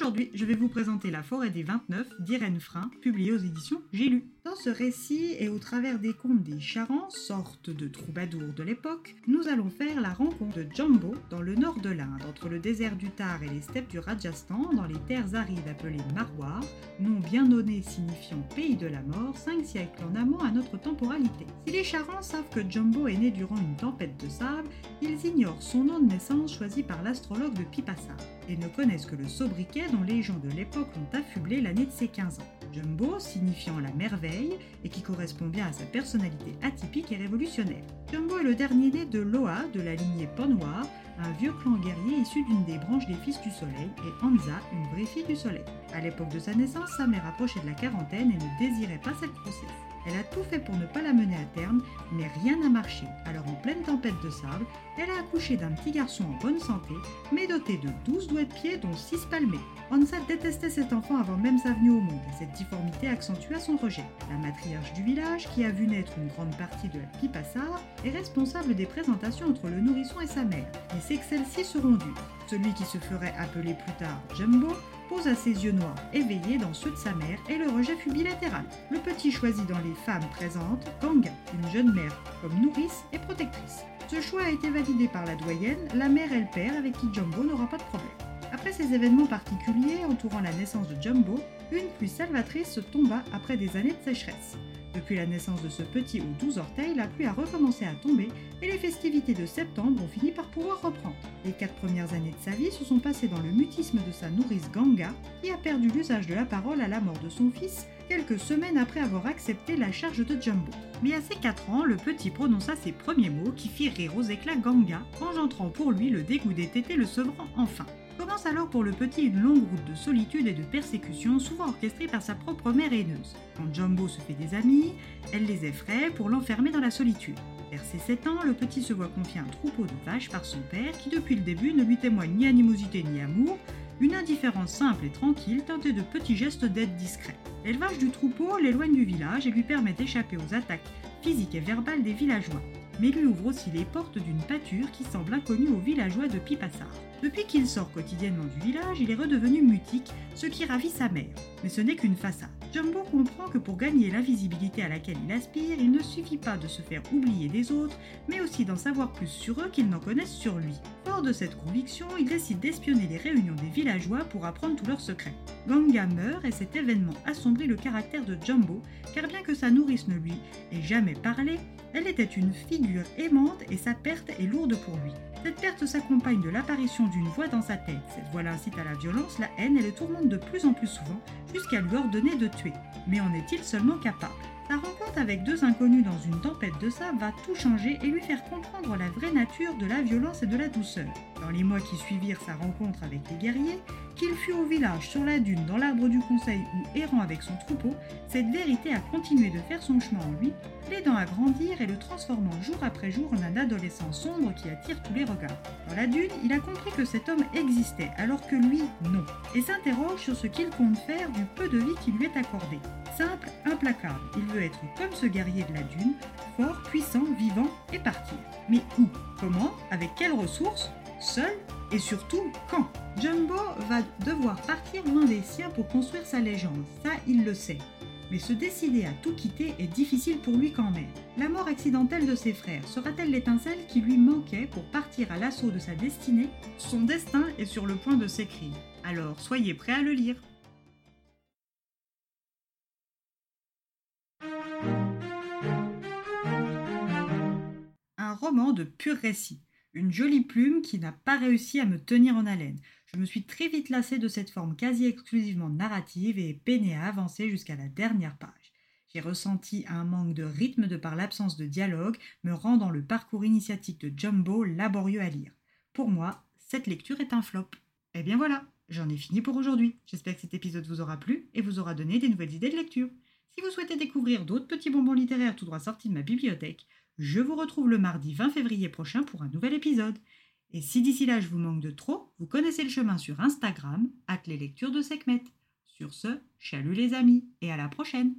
Aujourd'hui, je vais vous présenter La forêt des 29 d'Irène Frein, publiée aux éditions J'ai lu. Dans ce récit et au travers des contes des Charents, sorte de troubadours de l'époque, nous allons faire la rencontre de Jumbo dans le nord de l'Inde, entre le désert du Tar et les steppes du Rajasthan, dans les terres arides appelées Marwar, nom bien donné signifiant pays de la mort, cinq siècles en amont à notre temporalité. Si les Charents savent que Jumbo est né durant une tempête de sable, ils ignorent son nom de naissance choisi par l'astrologue de Pipassa et ne connaissent que le sobriquet dont les gens de l'époque l'ont affublé l'année de ses 15 ans. Jumbo, signifiant la merveille, et qui correspond bien à sa personnalité atypique et révolutionnaire. Jumbo est le dernier né de Loa, de la lignée Ponwar, un vieux clan guerrier issu d'une des branches des Fils du Soleil, et Hansa, une vraie fille du Soleil. À l'époque de sa naissance, sa mère approchait de la quarantaine et ne désirait pas cette grossesse. Elle a tout fait pour ne pas la mener à terme, mais rien n'a marché. Alors en pleine tempête de sable, elle a accouché d'un petit garçon en bonne santé, mais doté de 12 doigts de pied dont 6 palmés. Hansa détestait cet enfant avant même sa venue au monde, et cette difformité accentua son rejet. La matriarche du village, qui a vu naître une grande partie de la Pipassar, est responsable des présentations entre le nourrisson et sa mère, et c'est que celles-ci seront dues. Celui qui se ferait appeler plus tard Jumbo posa ses yeux noirs éveillés dans ceux de sa mère et le rejet fut bilatéral. Le petit choisit dans les femmes présentes Ganga, une jeune mère, comme nourrice et protectrice. Ce choix a été validé par la doyenne, la mère et le père avec qui Jumbo n'aura pas de problème. Après ces événements particuliers entourant la naissance de Jumbo, une pluie salvatrice tomba après des années de sécheresse. Depuis la naissance de ce petit aux douze orteils, la pluie a recommencé à tomber et les festivités de septembre ont fini par pouvoir reprendre. Les quatre premières années de sa vie se sont passées dans le mutisme de sa nourrice Ganga, qui a perdu l'usage de la parole à la mort de son fils quelques semaines après avoir accepté la charge de Jumbo. Mais à ses 4 ans, le petit prononça ses premiers mots qui firent rire aux éclats Ganga, engendrant pour lui le dégoût des tétés le sevrant enfin. Alors pour le petit une longue route de solitude et de persécution, souvent orchestrée par sa propre mère haineuse. Quand Jumbo se fait des amis, elle les effraie pour l'enfermer dans la solitude. Vers ses 7 ans, le petit se voit confier un troupeau de vaches par son père qui depuis le début ne lui témoigne ni animosité ni amour, une indifférence simple et tranquille teintée de petits gestes d'aide discrets. L'élevage du troupeau l'éloigne du village et lui permet d'échapper aux attaques physiques et verbales des villageois mais lui ouvre aussi les portes d'une pâture qui semble inconnue aux villageois de Pipassar. Depuis qu'il sort quotidiennement du village, il est redevenu mutique, ce qui ravit sa mère. Mais ce n'est qu'une façade. Jumbo comprend que pour gagner l'invisibilité à laquelle il aspire, il ne suffit pas de se faire oublier des autres, mais aussi d'en savoir plus sur eux qu'ils n'en connaissent sur lui. Fort de cette conviction, il décide d'espionner les réunions des villageois pour apprendre tous leurs secrets. Ganga meurt et cet événement assombrit le caractère de Jumbo, car bien que sa nourrice ne lui ait jamais parlé, elle était une figure aimante et sa perte est lourde pour lui. Cette perte s'accompagne de l'apparition d'une voix dans sa tête. Cette voix l'incite à la violence, la haine et le tourmente de plus en plus souvent jusqu'à lui ordonner de tuer. Mais en est-il seulement capable? Sa rencontre avec deux inconnus dans une tempête de sable va tout changer et lui faire comprendre la vraie nature de la violence et de la douceur. Dans les mois qui suivirent sa rencontre avec les guerriers, qu'il fût au village, sur la dune, dans l'arbre du conseil ou errant avec son troupeau, cette vérité a continué de faire son chemin en lui, l'aidant à grandir et le transformant jour après jour en un adolescent sombre qui attire tous les regards. Dans la dune, il a compris que cet homme existait, alors que lui, non, et s'interroge sur ce qu'il compte faire du peu de vie qui lui est accordé. Simple, implacable, il veut être comme ce guerrier de la dune, fort, puissant, vivant et partir. Mais où? Comment? Avec quelles ressources? Seul Et surtout, quand Jumbo va devoir partir loin des siens pour construire sa légende, ça il le sait. Mais se décider à tout quitter est difficile pour lui quand même. La mort accidentelle de ses frères sera-t-elle l'étincelle qui lui manquait pour partir à l'assaut de sa destinée? Son destin est sur le point de s'écrire. Alors soyez prêts à le lire. Un roman de pur récit une jolie plume qui n'a pas réussi à me tenir en haleine. Je me suis très vite lassée de cette forme quasi exclusivement narrative et peiné à avancer jusqu'à la dernière page. J'ai ressenti un manque de rythme de par l'absence de dialogue, me rendant le parcours initiatique de Jumbo laborieux à lire. Pour moi, cette lecture est un flop. Eh bien voilà, j'en ai fini pour aujourd'hui. J'espère que cet épisode vous aura plu et vous aura donné des nouvelles idées de lecture. Si vous souhaitez découvrir d'autres petits bonbons littéraires tout droit sortis de ma bibliothèque, je vous retrouve le mardi 20 février prochain pour un nouvel épisode. Et si d'ici là je vous manque de trop, vous connaissez le chemin sur Instagram, at lectures de Sekhmet. Sur ce, chalut les amis, et à la prochaine